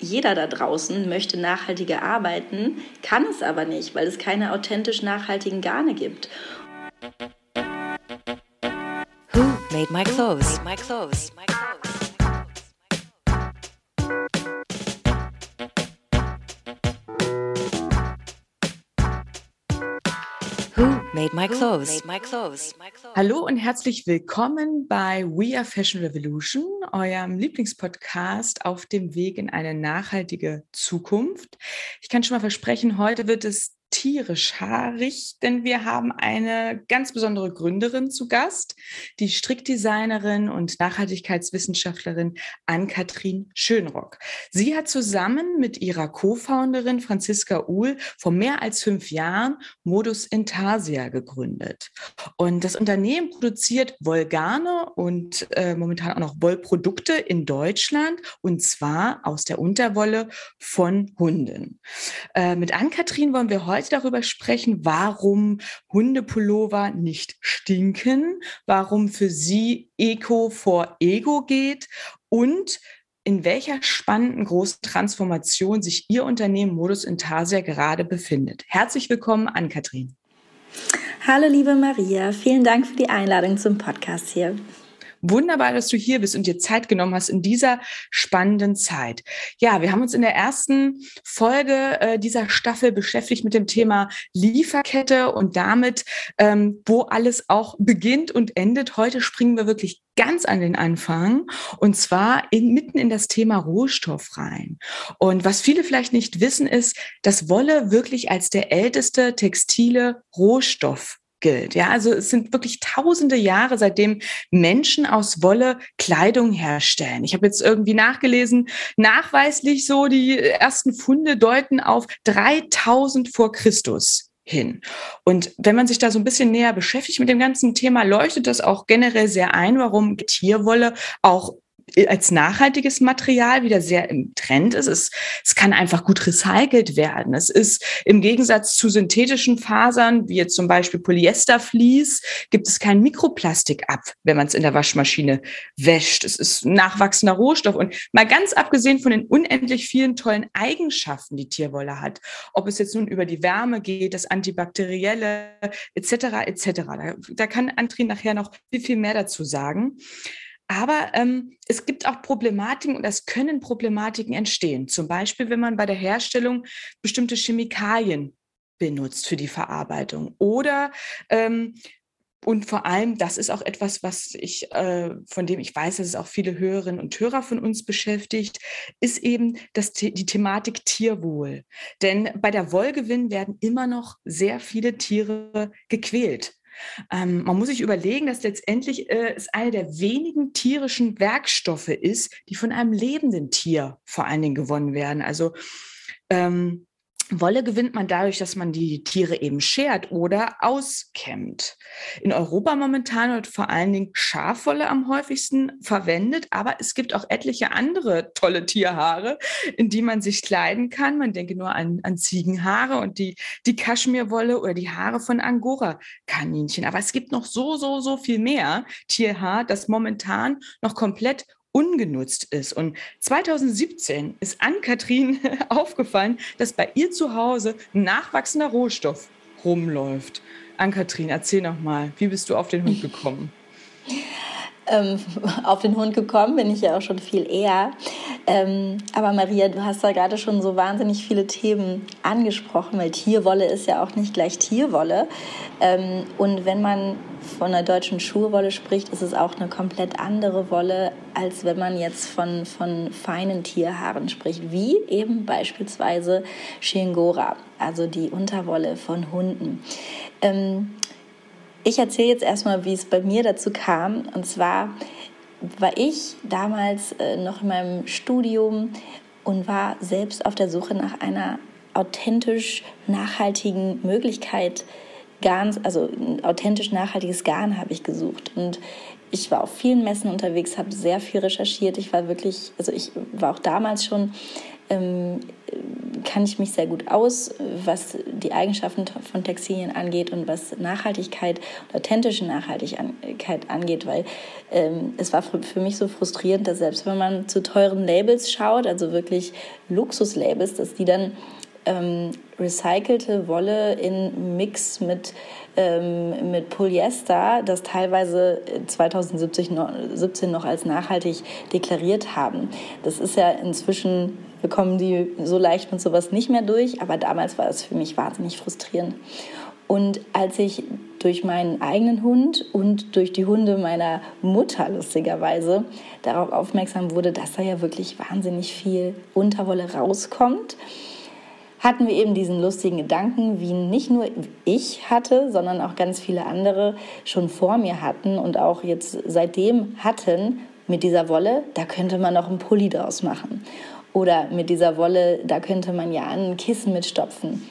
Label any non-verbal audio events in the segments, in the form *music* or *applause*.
jeder da draußen möchte nachhaltiger arbeiten, kann es aber nicht, weil es keine authentisch nachhaltigen Garne gibt. Who made my clothes? Clothes. Made my clothes. Made my clothes. Hallo und herzlich willkommen bei We Are Fashion Revolution, eurem Lieblingspodcast auf dem Weg in eine nachhaltige Zukunft. Ich kann schon mal versprechen, heute wird es tierisch haarig, denn wir haben eine ganz besondere Gründerin zu Gast, die Strickdesignerin und Nachhaltigkeitswissenschaftlerin Ann-Kathrin Schönrock. Sie hat zusammen mit ihrer Co-Founderin Franziska Uhl vor mehr als fünf Jahren Modus Intarsia gegründet. Und das Unternehmen produziert Wollgarne und äh, momentan auch noch Wollprodukte in Deutschland und zwar aus der Unterwolle von Hunden. Äh, mit Ann-Kathrin wollen wir heute heute darüber sprechen, warum Hundepullover nicht stinken, warum für sie Eco vor Ego geht und in welcher spannenden großen Transformation sich Ihr Unternehmen Modus Intarsia gerade befindet. Herzlich willkommen an Kathrin. Hallo liebe Maria, vielen Dank für die Einladung zum Podcast hier. Wunderbar, dass du hier bist und dir Zeit genommen hast in dieser spannenden Zeit. Ja, wir haben uns in der ersten Folge äh, dieser Staffel beschäftigt mit dem Thema Lieferkette und damit, ähm, wo alles auch beginnt und endet. Heute springen wir wirklich ganz an den Anfang und zwar in, mitten in das Thema Rohstoff rein. Und was viele vielleicht nicht wissen, ist, dass Wolle wirklich als der älteste textile Rohstoff gilt. Ja, also es sind wirklich tausende Jahre, seitdem Menschen aus Wolle Kleidung herstellen. Ich habe jetzt irgendwie nachgelesen, nachweislich so die ersten Funde deuten auf 3000 vor Christus hin. Und wenn man sich da so ein bisschen näher beschäftigt mit dem ganzen Thema, leuchtet das auch generell sehr ein, warum Tierwolle auch als nachhaltiges Material wieder sehr im Trend ist. Es, es kann einfach gut recycelt werden. Es ist im Gegensatz zu synthetischen Fasern, wie jetzt zum Beispiel Polyestervlies, gibt es kein Mikroplastik ab, wenn man es in der Waschmaschine wäscht. Es ist nachwachsender Rohstoff. Und mal ganz abgesehen von den unendlich vielen tollen Eigenschaften, die Tierwolle hat, ob es jetzt nun über die Wärme geht, das Antibakterielle etc. etc. Da, da kann Antrin nachher noch viel, viel mehr dazu sagen. Aber ähm, es gibt auch Problematiken und es können Problematiken entstehen. Zum Beispiel, wenn man bei der Herstellung bestimmte Chemikalien benutzt für die Verarbeitung oder ähm, und vor allem, das ist auch etwas, was ich, äh, von dem ich weiß, dass es auch viele Hörerinnen und Hörer von uns beschäftigt, ist eben das, die Thematik Tierwohl. Denn bei der Wollgewinn werden immer noch sehr viele Tiere gequält. Ähm, man muss sich überlegen, dass letztendlich äh, es eine der wenigen tierischen Werkstoffe ist, die von einem lebenden Tier vor allen Dingen gewonnen werden. Also ähm, Wolle gewinnt man dadurch, dass man die Tiere eben schert oder auskämmt. In Europa momentan wird vor allen Dingen Schafwolle am häufigsten verwendet, aber es gibt auch etliche andere tolle Tierhaare, in die man sich kleiden kann. Man denke nur an, an Ziegenhaare und die, die Kaschmirwolle oder die Haare von Angora-Kaninchen. Aber es gibt noch so, so, so viel mehr Tierhaar, das momentan noch komplett ungenutzt ist. Und 2017 ist Ann-Kathrin *laughs* aufgefallen, dass bei ihr zu Hause nachwachsender Rohstoff rumläuft. Ann-Kathrin, erzähl noch mal, wie bist du auf den Hund gekommen? *laughs* ähm, auf den Hund gekommen bin ich ja auch schon viel eher. Ähm, aber Maria, du hast da gerade schon so wahnsinnig viele Themen angesprochen, weil Tierwolle ist ja auch nicht gleich Tierwolle. Ähm, und wenn man von der deutschen Schurwolle spricht, ist es auch eine komplett andere Wolle, als wenn man jetzt von, von feinen Tierhaaren spricht, wie eben beispielsweise Shingora, also die Unterwolle von Hunden. Ähm, ich erzähle jetzt erstmal, wie es bei mir dazu kam. Und zwar war ich damals äh, noch in meinem Studium und war selbst auf der Suche nach einer authentisch nachhaltigen Möglichkeit, Garn, also authentisch nachhaltiges Garn habe ich gesucht. Und ich war auf vielen Messen unterwegs, habe sehr viel recherchiert. Ich war wirklich, also ich war auch damals schon ähm, kann ich mich sehr gut aus, was die Eigenschaften von Textilien angeht und was Nachhaltigkeit und authentische Nachhaltigkeit angeht, weil ähm, es war für mich so frustrierend, dass selbst wenn man zu teuren Labels schaut, also wirklich Luxuslabels, dass die dann ähm, recycelte Wolle in Mix mit, ähm, mit Polyester, das teilweise 2017 noch als nachhaltig deklariert haben. Das ist ja inzwischen, wir kommen die so leicht mit sowas nicht mehr durch, aber damals war es für mich wahnsinnig frustrierend. Und als ich durch meinen eigenen Hund und durch die Hunde meiner Mutter lustigerweise darauf aufmerksam wurde, dass da ja wirklich wahnsinnig viel Unterwolle rauskommt, hatten wir eben diesen lustigen Gedanken, wie nicht nur ich hatte, sondern auch ganz viele andere schon vor mir hatten und auch jetzt seitdem hatten mit dieser Wolle, da könnte man noch einen Pulli draus machen. Oder mit dieser Wolle, da könnte man ja ein Kissen mitstopfen.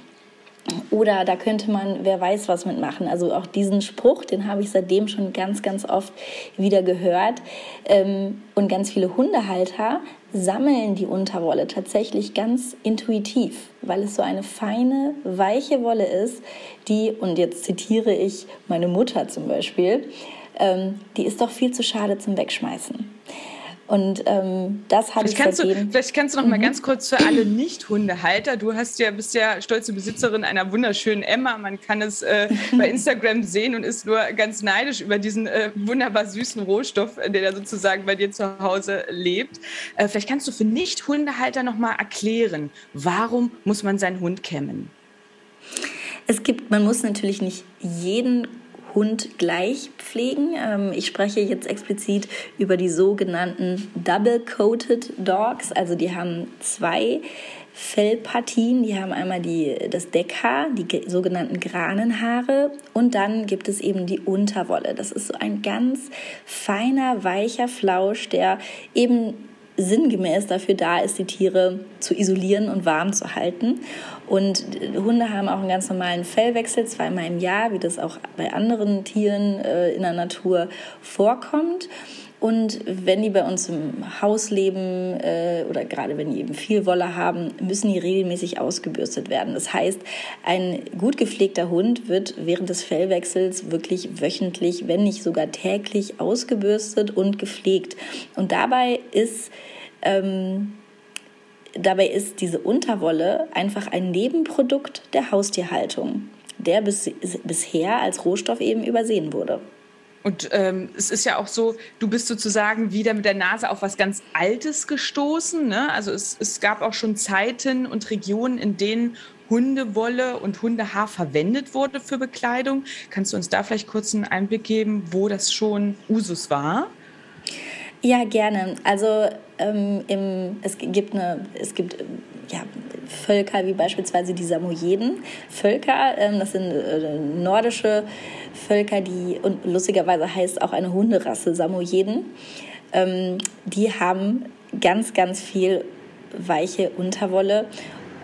Oder da könnte man, wer weiß, was mitmachen. Also auch diesen Spruch, den habe ich seitdem schon ganz, ganz oft wieder gehört. Ähm, und ganz viele Hundehalter sammeln die Unterwolle tatsächlich ganz intuitiv, weil es so eine feine, weiche Wolle ist, die, und jetzt zitiere ich meine Mutter zum Beispiel, ähm, die ist doch viel zu schade zum Wegschmeißen. Und ähm, das habe ich kannst. Du, vielleicht kannst du noch mhm. mal ganz kurz für alle Nicht-Hundehalter. Du hast ja bist ja stolze Besitzerin einer wunderschönen Emma. Man kann es äh, bei *laughs* Instagram sehen und ist nur ganz neidisch über diesen äh, wunderbar süßen Rohstoff, der da sozusagen bei dir zu Hause lebt. Äh, vielleicht kannst du für Nicht-Hundehalter noch mal erklären, warum muss man seinen Hund kämmen? Es gibt, man muss natürlich nicht jeden Hund gleich pflegen. Ähm, ich spreche jetzt explizit über die sogenannten Double-Coated Dogs. Also die haben zwei Fellpartien. Die haben einmal die, das Deckhaar, die sogenannten Granenhaare und dann gibt es eben die Unterwolle. Das ist so ein ganz feiner, weicher Flausch, der eben sinngemäß dafür da ist, die Tiere zu isolieren und warm zu halten. Und Hunde haben auch einen ganz normalen Fellwechsel, zweimal im Jahr, wie das auch bei anderen Tieren äh, in der Natur vorkommt. Und wenn die bei uns im Haus leben äh, oder gerade wenn die eben viel Wolle haben, müssen die regelmäßig ausgebürstet werden. Das heißt, ein gut gepflegter Hund wird während des Fellwechsels wirklich wöchentlich, wenn nicht sogar täglich ausgebürstet und gepflegt. Und dabei ist ähm, dabei ist diese Unterwolle einfach ein Nebenprodukt der Haustierhaltung, der bis, bisher als Rohstoff eben übersehen wurde. Und ähm, es ist ja auch so, du bist sozusagen wieder mit der Nase auf was ganz Altes gestoßen. Ne? Also es, es gab auch schon Zeiten und Regionen, in denen Hundewolle und Hundehaar verwendet wurde für Bekleidung. Kannst du uns da vielleicht kurz einen Einblick geben, wo das schon Usus war? Ja, gerne. Also ähm, im, es gibt eine, es gibt ja, Völker wie beispielsweise die Samoyeden. Völker, ähm, das sind äh, nordische Völker, die und lustigerweise heißt auch eine Hunderasse Samoyeden. Ähm, die haben ganz, ganz viel weiche Unterwolle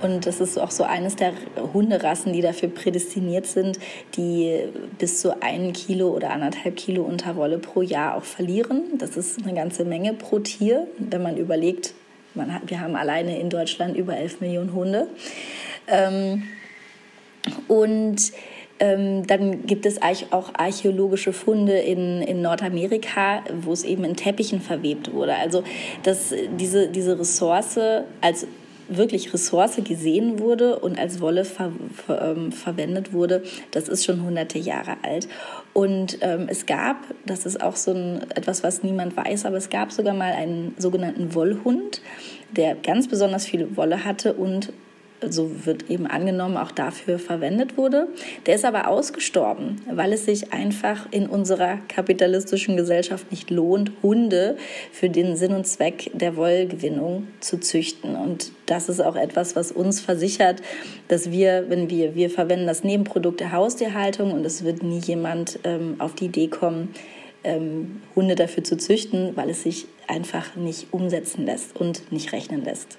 und das ist auch so eines der Hunderassen, die dafür prädestiniert sind, die bis zu ein Kilo oder anderthalb Kilo Unterwolle pro Jahr auch verlieren. Das ist eine ganze Menge pro Tier, wenn man überlegt, man hat, wir haben alleine in Deutschland über 11 Millionen Hunde. Ähm, und ähm, dann gibt es auch archäologische Funde in, in Nordamerika, wo es eben in Teppichen verwebt wurde. Also dass diese, diese Ressource als wirklich Ressource gesehen wurde und als Wolle ver, ver, ähm, verwendet wurde, das ist schon hunderte Jahre alt. Und ähm, es gab, das ist auch so ein, etwas, was niemand weiß, aber es gab sogar mal einen sogenannten Wollhund, der ganz besonders viel Wolle hatte und so wird eben angenommen, auch dafür verwendet wurde. Der ist aber ausgestorben, weil es sich einfach in unserer kapitalistischen Gesellschaft nicht lohnt, Hunde für den Sinn und Zweck der Wollgewinnung zu züchten. Und das ist auch etwas, was uns versichert, dass wir, wenn wir, wir verwenden das Nebenprodukt der Haustierhaltung und es wird nie jemand ähm, auf die Idee kommen, ähm, Hunde dafür zu züchten, weil es sich einfach nicht umsetzen lässt und nicht rechnen lässt.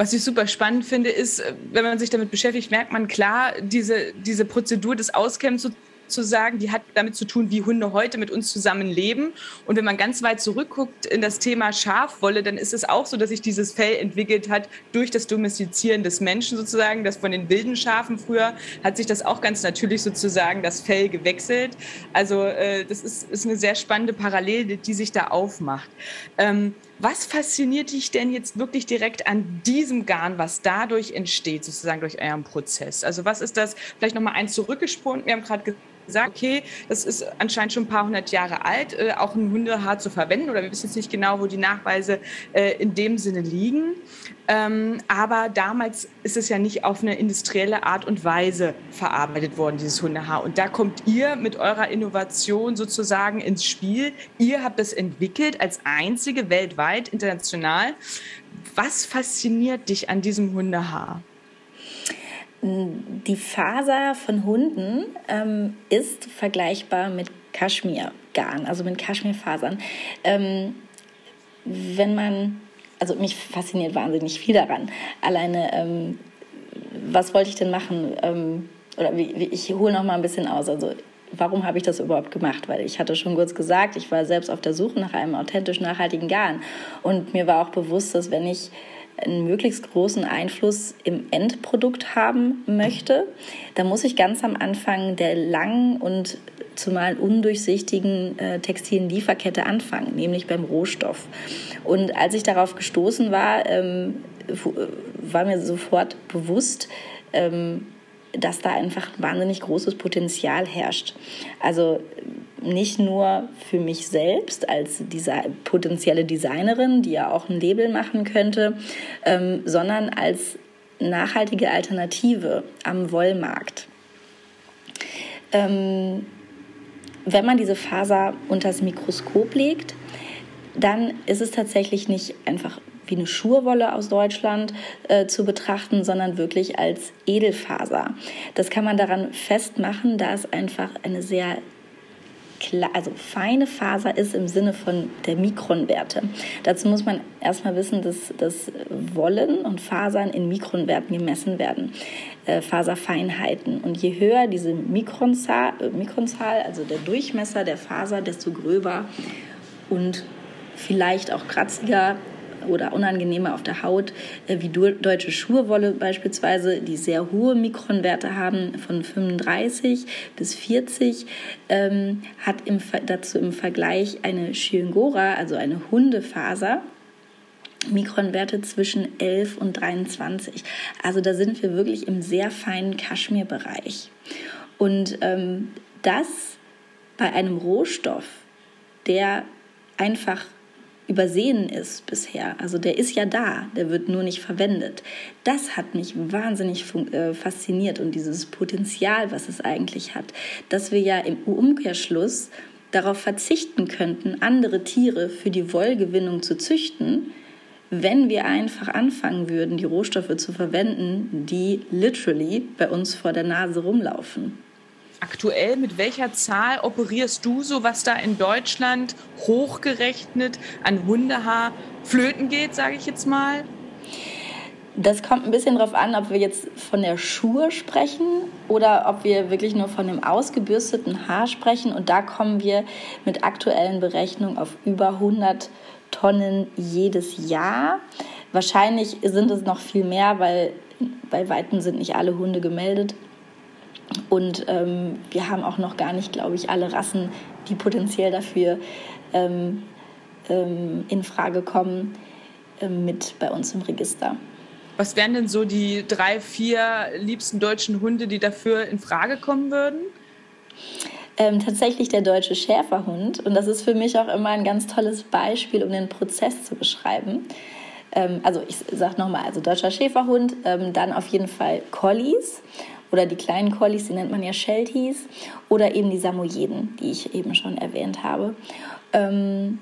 Was ich super spannend finde, ist, äh, wenn man sich damit beschäftigt, merkt man klar, diese, diese Prozedur des Auskämmens sozusagen, die hat damit zu tun, wie Hunde heute mit uns zusammen leben. Und wenn man ganz weit zurückguckt in das Thema Schafwolle, dann ist es auch so, dass sich dieses Fell entwickelt hat durch das Domestizieren des Menschen sozusagen. Das von den wilden Schafen früher hat sich das auch ganz natürlich sozusagen das Fell gewechselt. Also äh, das ist, ist eine sehr spannende Parallele, die sich da aufmacht. Ähm, was fasziniert dich denn jetzt wirklich direkt an diesem Garn, was dadurch entsteht, sozusagen durch euren Prozess? Also was ist das, vielleicht nochmal eins zurückgesprungen, wir haben gerade gesagt, okay, das ist anscheinend schon ein paar hundert Jahre alt, äh, auch ein Hundehaar zu verwenden oder wir wissen jetzt nicht genau, wo die Nachweise äh, in dem Sinne liegen. Ähm, aber damals ist es ja nicht auf eine industrielle Art und Weise verarbeitet worden, dieses Hundehaar. Und da kommt ihr mit eurer Innovation sozusagen ins Spiel. Ihr habt das entwickelt als einzige weltweit, international. Was fasziniert dich an diesem Hundehaar? Die Faser von Hunden ähm, ist vergleichbar mit Kaschmirgarn, also mit Kaschmirfasern. Ähm, wenn man, also mich fasziniert wahnsinnig viel daran. Alleine, ähm, was wollte ich denn machen? Ähm, oder wie, wie, ich hole noch mal ein bisschen aus. Also warum habe ich das überhaupt gemacht? Weil ich hatte schon kurz gesagt, ich war selbst auf der Suche nach einem authentisch nachhaltigen Garn. Und mir war auch bewusst, dass wenn ich einen möglichst großen Einfluss im Endprodukt haben möchte, dann muss ich ganz am Anfang der langen und zumal undurchsichtigen äh, textilen Lieferkette anfangen, nämlich beim Rohstoff. Und als ich darauf gestoßen war, ähm, war mir sofort bewusst, ähm, dass da einfach wahnsinnig großes Potenzial herrscht. Also nicht nur für mich selbst als diese potenzielle Designerin, die ja auch ein Label machen könnte, ähm, sondern als nachhaltige Alternative am Wollmarkt. Ähm, wenn man diese Faser unter das Mikroskop legt, dann ist es tatsächlich nicht einfach wie eine Schurwolle aus Deutschland äh, zu betrachten, sondern wirklich als Edelfaser. Das kann man daran festmachen, da es einfach eine sehr also feine Faser ist im Sinne von der Mikronwerte. Dazu muss man erstmal wissen, dass, dass Wollen und Fasern in Mikronwerten gemessen werden, äh, Faserfeinheiten. Und je höher diese Mikronzahl, äh, Mikronzahl, also der Durchmesser der Faser, desto gröber und vielleicht auch kratziger oder unangenehmer auf der Haut, äh, wie deutsche Schurwolle beispielsweise, die sehr hohe Mikronwerte haben, von 35 bis 40, ähm, hat im, dazu im Vergleich eine Chiengora, also eine Hundefaser, Mikronwerte zwischen 11 und 23. Also da sind wir wirklich im sehr feinen Kaschmirbereich. Und ähm, das bei einem Rohstoff, der einfach übersehen ist bisher. Also der ist ja da, der wird nur nicht verwendet. Das hat mich wahnsinnig äh, fasziniert und dieses Potenzial, was es eigentlich hat, dass wir ja im Umkehrschluss darauf verzichten könnten, andere Tiere für die Wollgewinnung zu züchten, wenn wir einfach anfangen würden, die Rohstoffe zu verwenden, die literally bei uns vor der Nase rumlaufen aktuell, mit welcher Zahl operierst du so, was da in Deutschland hochgerechnet an Hundehaar flöten geht, sage ich jetzt mal? Das kommt ein bisschen darauf an, ob wir jetzt von der Schuhe sprechen oder ob wir wirklich nur von dem ausgebürsteten Haar sprechen. Und da kommen wir mit aktuellen Berechnungen auf über 100 Tonnen jedes Jahr. Wahrscheinlich sind es noch viel mehr, weil bei Weitem sind nicht alle Hunde gemeldet. Und ähm, wir haben auch noch gar nicht, glaube ich, alle Rassen, die potenziell dafür ähm, ähm, in Frage kommen, ähm, mit bei uns im Register. Was wären denn so die drei, vier liebsten deutschen Hunde, die dafür in Frage kommen würden? Ähm, tatsächlich der deutsche Schäferhund. Und das ist für mich auch immer ein ganz tolles Beispiel, um den Prozess zu beschreiben. Ähm, also ich sage nochmal, also deutscher Schäferhund, dann auf jeden Fall Collies oder die kleinen Collies, die nennt man ja Shelties, oder eben die Samoyeden, die ich eben schon erwähnt habe. Ähm,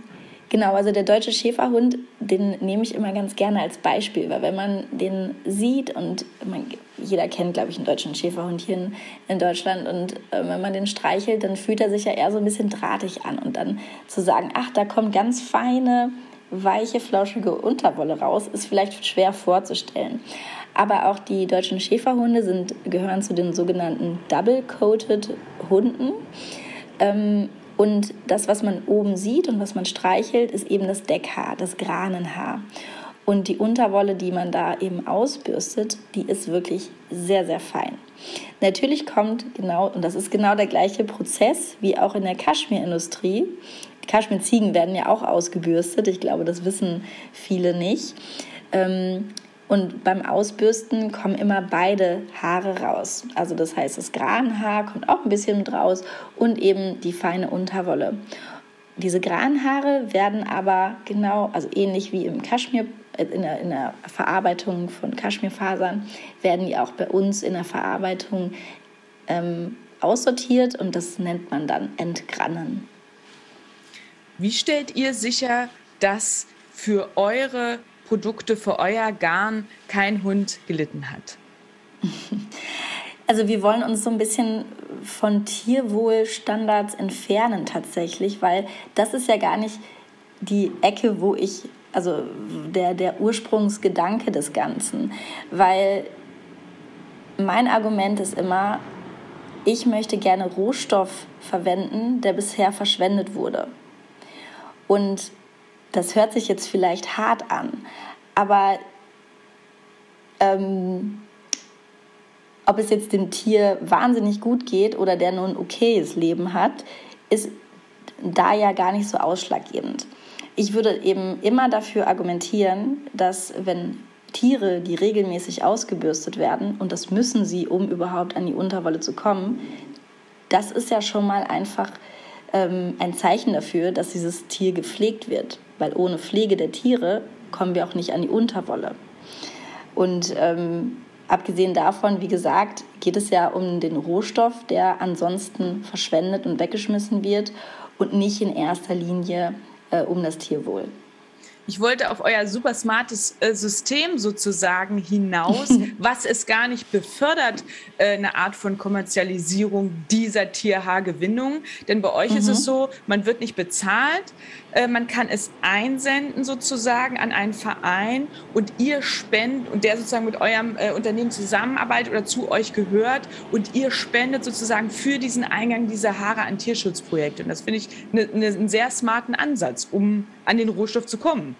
genau, also der deutsche Schäferhund, den nehme ich immer ganz gerne als Beispiel, weil wenn man den sieht und man, jeder kennt, glaube ich, einen deutschen Schäferhund hier in, Deutschland und äh, wenn man den streichelt, dann fühlt er sich ja eher so ein bisschen drahtig an und dann zu sagen, ach, da kommen ganz feine weiche, flauschige Unterwolle raus. Ist vielleicht schwer vorzustellen. Aber auch die deutschen Schäferhunde sind, gehören zu den sogenannten Double-Coated Hunden. Ähm, und das, was man oben sieht und was man streichelt, ist eben das Deckhaar, das Granenhaar. Und die Unterwolle, die man da eben ausbürstet, die ist wirklich sehr, sehr fein. Natürlich kommt genau, und das ist genau der gleiche Prozess wie auch in der Kaschmirindustrie. Kaschmirziegen werden ja auch ausgebürstet. Ich glaube, das wissen viele nicht. Ähm, und beim Ausbürsten kommen immer beide Haare raus. Also das heißt, das Granhaar kommt auch ein bisschen mit raus und eben die feine Unterwolle. Diese Granhaare werden aber genau, also ähnlich wie im Kaschmir in der, in der Verarbeitung von Kaschmirfasern werden die auch bei uns in der Verarbeitung ähm, aussortiert und das nennt man dann Entgrannen. Wie stellt ihr sicher, dass für eure Produkte, für euer Garn kein Hund gelitten hat? Also wir wollen uns so ein bisschen von Tierwohlstandards entfernen tatsächlich, weil das ist ja gar nicht die Ecke, wo ich also der, der Ursprungsgedanke des Ganzen. Weil mein Argument ist immer, ich möchte gerne Rohstoff verwenden, der bisher verschwendet wurde. Und das hört sich jetzt vielleicht hart an, aber ähm, ob es jetzt dem Tier wahnsinnig gut geht oder der nur ein okayes Leben hat, ist da ja gar nicht so ausschlaggebend. Ich würde eben immer dafür argumentieren, dass wenn Tiere, die regelmäßig ausgebürstet werden, und das müssen sie, um überhaupt an die Unterwolle zu kommen, das ist ja schon mal einfach ähm, ein Zeichen dafür, dass dieses Tier gepflegt wird. Weil ohne Pflege der Tiere kommen wir auch nicht an die Unterwolle. Und ähm, abgesehen davon, wie gesagt, geht es ja um den Rohstoff, der ansonsten verschwendet und weggeschmissen wird und nicht in erster Linie äh, um das Tierwohl. Ich wollte auf euer super smartes äh, System sozusagen hinaus, *laughs* was es gar nicht befördert, äh, eine Art von Kommerzialisierung dieser Tierhaargewinnung. Denn bei euch mhm. ist es mhm. so, man wird nicht bezahlt, man kann es einsenden sozusagen an einen Verein und ihr spendet und der sozusagen mit eurem äh, Unternehmen zusammenarbeitet oder zu euch gehört und ihr spendet sozusagen für diesen Eingang dieser Haare an Tierschutzprojekte. Und das finde ich ne, ne, einen sehr smarten Ansatz, um an den Rohstoff zu kommen.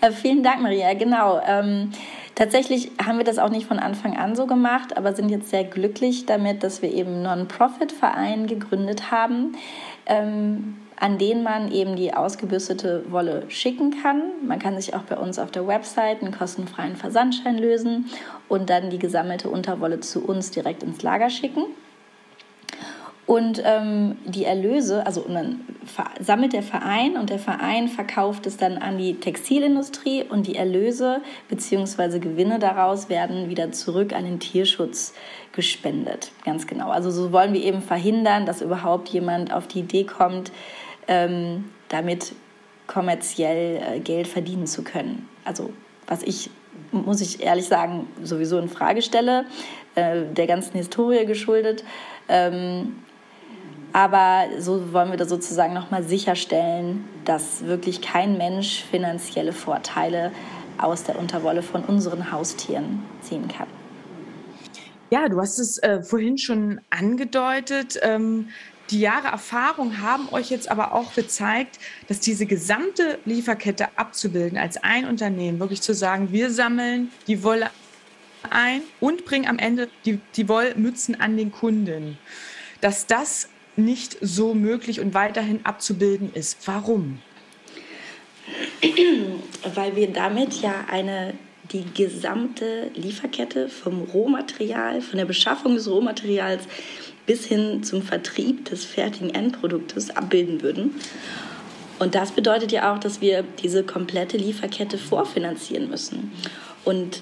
Äh, vielen Dank, Maria. Genau. Ähm, tatsächlich haben wir das auch nicht von Anfang an so gemacht, aber sind jetzt sehr glücklich damit, dass wir eben Non-Profit-Verein gegründet haben. Ähm, an denen man eben die ausgebürstete Wolle schicken kann. Man kann sich auch bei uns auf der Website einen kostenfreien Versandschein lösen und dann die gesammelte Unterwolle zu uns direkt ins Lager schicken. Und ähm, die Erlöse, also dann sammelt der Verein und der Verein verkauft es dann an die Textilindustrie und die Erlöse bzw. Gewinne daraus werden wieder zurück an den Tierschutz gespendet. Ganz genau. Also so wollen wir eben verhindern, dass überhaupt jemand auf die Idee kommt, ähm, damit kommerziell äh, Geld verdienen zu können. Also was ich, muss ich ehrlich sagen, sowieso in Frage stelle, äh, der ganzen Historie geschuldet. Ähm, aber so wollen wir da sozusagen nochmal sicherstellen, dass wirklich kein Mensch finanzielle Vorteile aus der Unterwolle von unseren Haustieren ziehen kann. Ja, du hast es äh, vorhin schon angedeutet. Ähm, die Jahre Erfahrung haben euch jetzt aber auch gezeigt, dass diese gesamte Lieferkette abzubilden als ein Unternehmen, wirklich zu sagen, wir sammeln die Wolle ein und bringen am Ende die, die Wollmützen an den Kunden, dass das nicht so möglich und weiterhin abzubilden ist. Warum? *clears throat* Weil wir damit ja eine die gesamte Lieferkette vom Rohmaterial, von der Beschaffung des Rohmaterials bis hin zum Vertrieb des fertigen Endproduktes abbilden würden. Und das bedeutet ja auch, dass wir diese komplette Lieferkette vorfinanzieren müssen. Und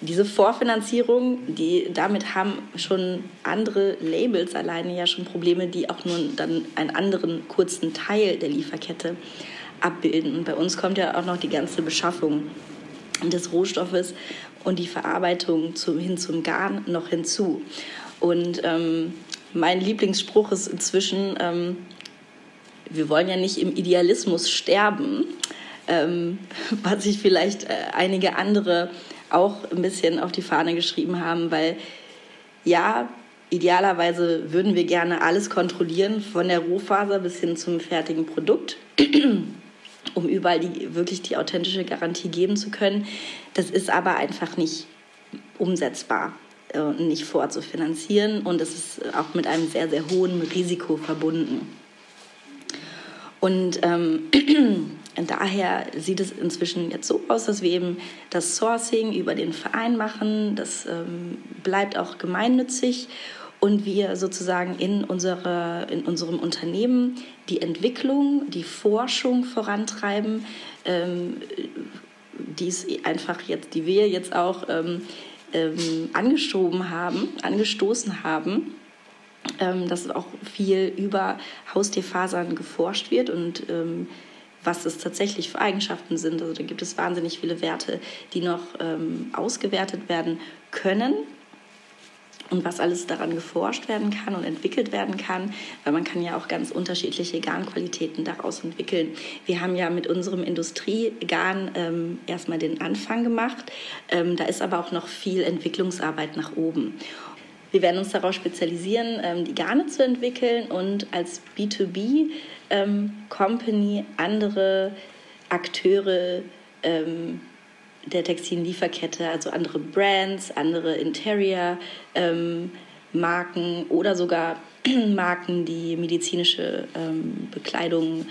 diese Vorfinanzierung, die, damit haben schon andere Labels alleine ja schon Probleme, die auch nur dann einen anderen kurzen Teil der Lieferkette abbilden. Und bei uns kommt ja auch noch die ganze Beschaffung des Rohstoffes und die Verarbeitung zu, hin zum Garn noch hinzu. Und ähm, mein Lieblingsspruch ist inzwischen, ähm, wir wollen ja nicht im Idealismus sterben, ähm, *laughs* was sich vielleicht äh, einige andere auch ein bisschen auf die Fahne geschrieben haben, weil ja, idealerweise würden wir gerne alles kontrollieren, von der Rohfaser bis hin zum fertigen Produkt, *clears throat* um überall die, wirklich die authentische Garantie geben zu können. Das ist aber einfach nicht umsetzbar nicht vorzufinanzieren und es ist auch mit einem sehr, sehr hohen Risiko verbunden. Und ähm, *clears throat* daher sieht es inzwischen jetzt so aus, dass wir eben das Sourcing über den Verein machen. Das ähm, bleibt auch gemeinnützig und wir sozusagen in, unsere, in unserem Unternehmen die Entwicklung, die Forschung vorantreiben, ähm, die einfach jetzt, die wir jetzt auch ähm, ähm, angeschoben haben, angestoßen haben ähm, dass auch viel über Haustierfasern geforscht wird und ähm, was es tatsächlich für Eigenschaften sind. Also da gibt es wahnsinnig viele Werte, die noch ähm, ausgewertet werden können und was alles daran geforscht werden kann und entwickelt werden kann, weil man kann ja auch ganz unterschiedliche Garnqualitäten daraus entwickeln. Wir haben ja mit unserem Industriegarn ähm, erstmal den Anfang gemacht, ähm, da ist aber auch noch viel Entwicklungsarbeit nach oben. Wir werden uns darauf spezialisieren, ähm, die Garne zu entwickeln und als B2B-Company ähm, andere Akteure ähm, der textilen Lieferkette, also andere Brands, andere Interior-Marken oder sogar *clears throat* Marken, die medizinische Bekleidung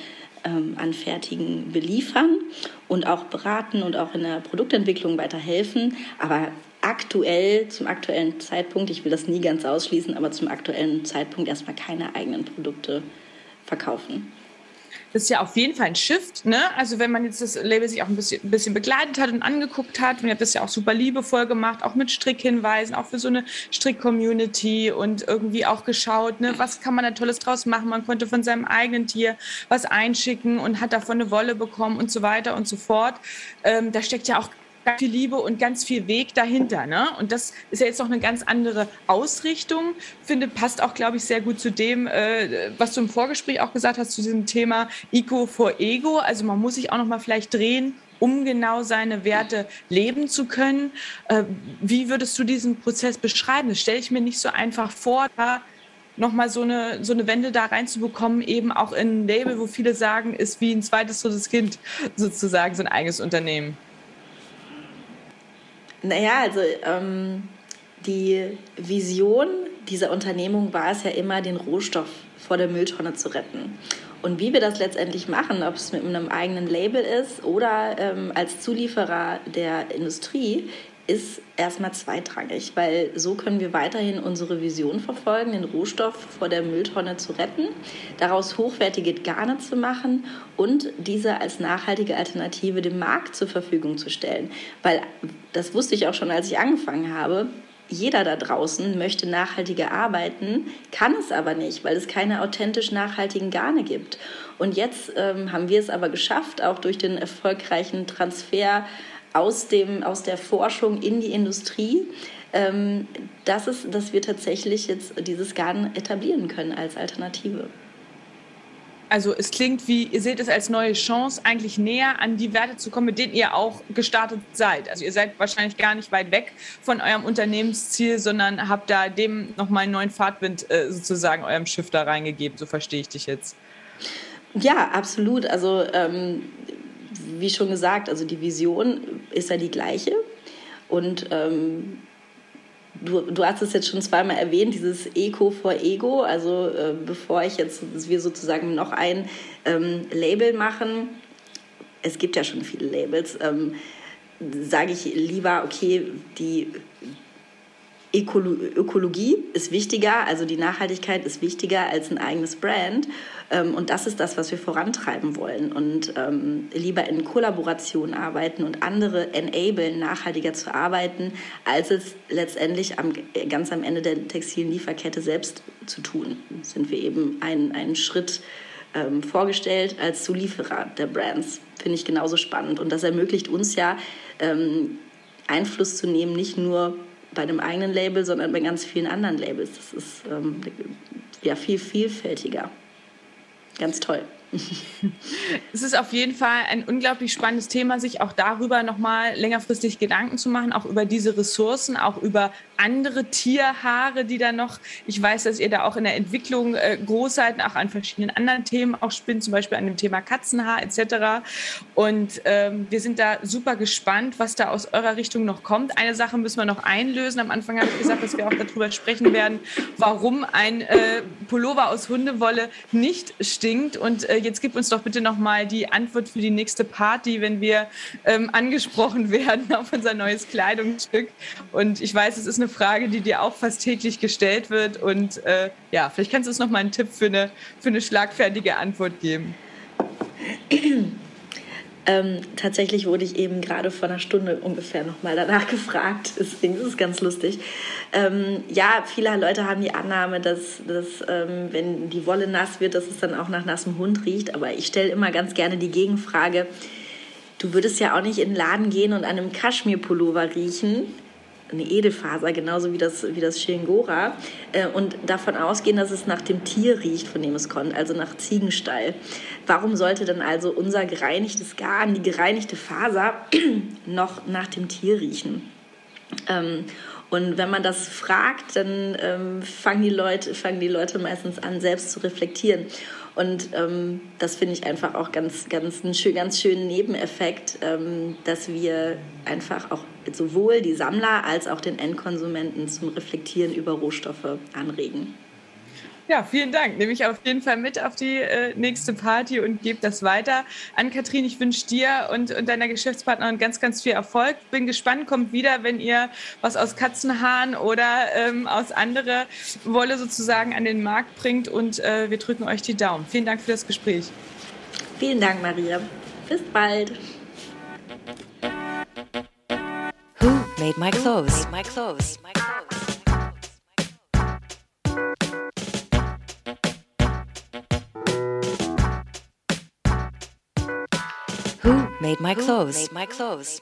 anfertigen, beliefern und auch beraten und auch in der Produktentwicklung weiterhelfen. Aber aktuell, zum aktuellen Zeitpunkt, ich will das nie ganz ausschließen, aber zum aktuellen Zeitpunkt erstmal keine eigenen Produkte verkaufen. Das ist ja auf jeden Fall ein Shift, ne? Also wenn man jetzt das Label sich auch ein bisschen, ein bisschen begleitet hat und angeguckt hat, und ihr habt das ja auch super liebevoll gemacht, auch mit Strickhinweisen, auch für so eine Strick-Community und irgendwie auch geschaut, ne, was kann man da Tolles draus machen? Man konnte von seinem eigenen Tier was einschicken und hat davon eine Wolle bekommen und so weiter und so fort. Ähm, da steckt ja auch ganz viel Liebe und ganz viel Weg dahinter. Ne? Und das ist ja jetzt noch eine ganz andere Ausrichtung. Finde, passt auch, glaube ich, sehr gut zu dem, äh, was du im Vorgespräch auch gesagt hast, zu diesem Thema Eco for Ego. Also man muss sich auch noch mal vielleicht drehen, um genau seine Werte leben zu können. Äh, wie würdest du diesen Prozess beschreiben? Das stelle ich mir nicht so einfach vor, da nochmal so eine, so eine Wende da reinzubekommen, eben auch in ein Label, wo viele sagen, ist wie ein zweites das Kind sozusagen, so ein eigenes Unternehmen. Naja, also ähm, die Vision dieser Unternehmung war es ja immer, den Rohstoff vor der Mülltonne zu retten. Und wie wir das letztendlich machen, ob es mit einem eigenen Label ist oder ähm, als Zulieferer der Industrie, ist erstmal zweitrangig, weil so können wir weiterhin unsere Vision verfolgen, den Rohstoff vor der Mülltonne zu retten, daraus hochwertige Garne zu machen und diese als nachhaltige Alternative dem Markt zur Verfügung zu stellen. Weil das wusste ich auch schon, als ich angefangen habe. Jeder da draußen möchte nachhaltiger arbeiten, kann es aber nicht, weil es keine authentisch nachhaltigen Garne gibt. Und jetzt ähm, haben wir es aber geschafft, auch durch den erfolgreichen Transfer aus, dem, aus der Forschung in die Industrie, ähm, dass, es, dass wir tatsächlich jetzt dieses Garten etablieren können als Alternative. Also es klingt wie, ihr seht es als neue Chance, eigentlich näher an die Werte zu kommen, mit denen ihr auch gestartet seid. Also ihr seid wahrscheinlich gar nicht weit weg von eurem Unternehmensziel, sondern habt da dem nochmal einen neuen Fahrtwind äh, sozusagen eurem Schiff da reingegeben, so verstehe ich dich jetzt. Ja, absolut. Also ähm, wie schon gesagt, also die Vision ist ja die gleiche. Und ähm, du, du hast es jetzt schon zweimal erwähnt, dieses Eco for Ego. Also äh, bevor ich jetzt wir sozusagen noch ein ähm, Label machen, es gibt ja schon viele Labels, ähm, sage ich lieber, okay, die Ökolo Ökologie ist wichtiger, also die Nachhaltigkeit ist wichtiger als ein eigenes Brand. Ähm, und das ist das, was wir vorantreiben wollen. Und ähm, lieber in Kollaboration arbeiten und andere enablen, nachhaltiger zu arbeiten, als es letztendlich am, ganz am Ende der textilen Lieferkette selbst zu tun. Sind wir eben einen, einen Schritt ähm, vorgestellt als Zulieferer der Brands. Finde ich genauso spannend. Und das ermöglicht uns ja, ähm, Einfluss zu nehmen, nicht nur bei dem eigenen Label, sondern bei ganz vielen anderen Labels. Das ist ähm, ja viel vielfältiger. Ganz toll. *laughs* es ist auf jeden Fall ein unglaublich spannendes Thema, sich auch darüber nochmal längerfristig Gedanken zu machen, auch über diese Ressourcen, auch über andere Tierhaare, die da noch, ich weiß, dass ihr da auch in der Entwicklung äh, groß seid, auch an verschiedenen anderen Themen auch spinnt, zum Beispiel an dem Thema Katzenhaar etc. Und ähm, wir sind da super gespannt, was da aus eurer Richtung noch kommt. Eine Sache müssen wir noch einlösen. Am Anfang habe ich gesagt, dass wir auch darüber sprechen werden, warum ein äh, Pullover aus Hundewolle nicht stinkt. Und äh, jetzt gib uns doch bitte noch mal die Antwort für die nächste Party, wenn wir ähm, angesprochen *laughs* werden auf unser neues Kleidungsstück. Und ich weiß, es ist eine Frage, die dir auch fast täglich gestellt wird. Und äh, ja, vielleicht kannst du uns noch mal einen Tipp für eine, für eine schlagfertige Antwort geben. *clears throat* Ähm, tatsächlich wurde ich eben gerade vor einer Stunde ungefähr nochmal danach *laughs* gefragt. Deswegen ist es ganz lustig. Ähm, ja, viele Leute haben die Annahme, dass, dass ähm, wenn die Wolle nass wird, dass es dann auch nach nassem Hund riecht. Aber ich stelle immer ganz gerne die Gegenfrage. Du würdest ja auch nicht in den Laden gehen und an einem Kaschmirpullover riechen, eine Edelfaser, genauso wie das, wie das Shingora, äh, und davon ausgehen, dass es nach dem Tier riecht, von dem es kommt, also nach Ziegenstall. Warum sollte dann also unser gereinigtes Garn, die gereinigte Faser, *clears throat* noch nach dem Tier riechen? Ähm, und wenn man das fragt, dann ähm, fangen, die Leute, fangen die Leute meistens an, selbst zu reflektieren. Und ähm, das finde ich einfach auch ganz, ganz, einen schön, ganz schönen Nebeneffekt, ähm, dass wir einfach auch sowohl die Sammler als auch den Endkonsumenten zum Reflektieren über Rohstoffe anregen. Ja, vielen Dank. Nehme ich auf jeden Fall mit auf die äh, nächste Party und gebe das weiter. An Kathrin, ich wünsche dir und, und deiner Geschäftspartnerin ganz, ganz viel Erfolg. Bin gespannt, kommt wieder, wenn ihr was aus Katzenhaaren oder ähm, aus anderer Wolle sozusagen an den Markt bringt. Und äh, wir drücken euch die Daumen. Vielen Dank für das Gespräch. Vielen Dank, Maria. Bis bald. Who made my clothes? Made my clothes. My clothes. made my clothes. Made my clothes.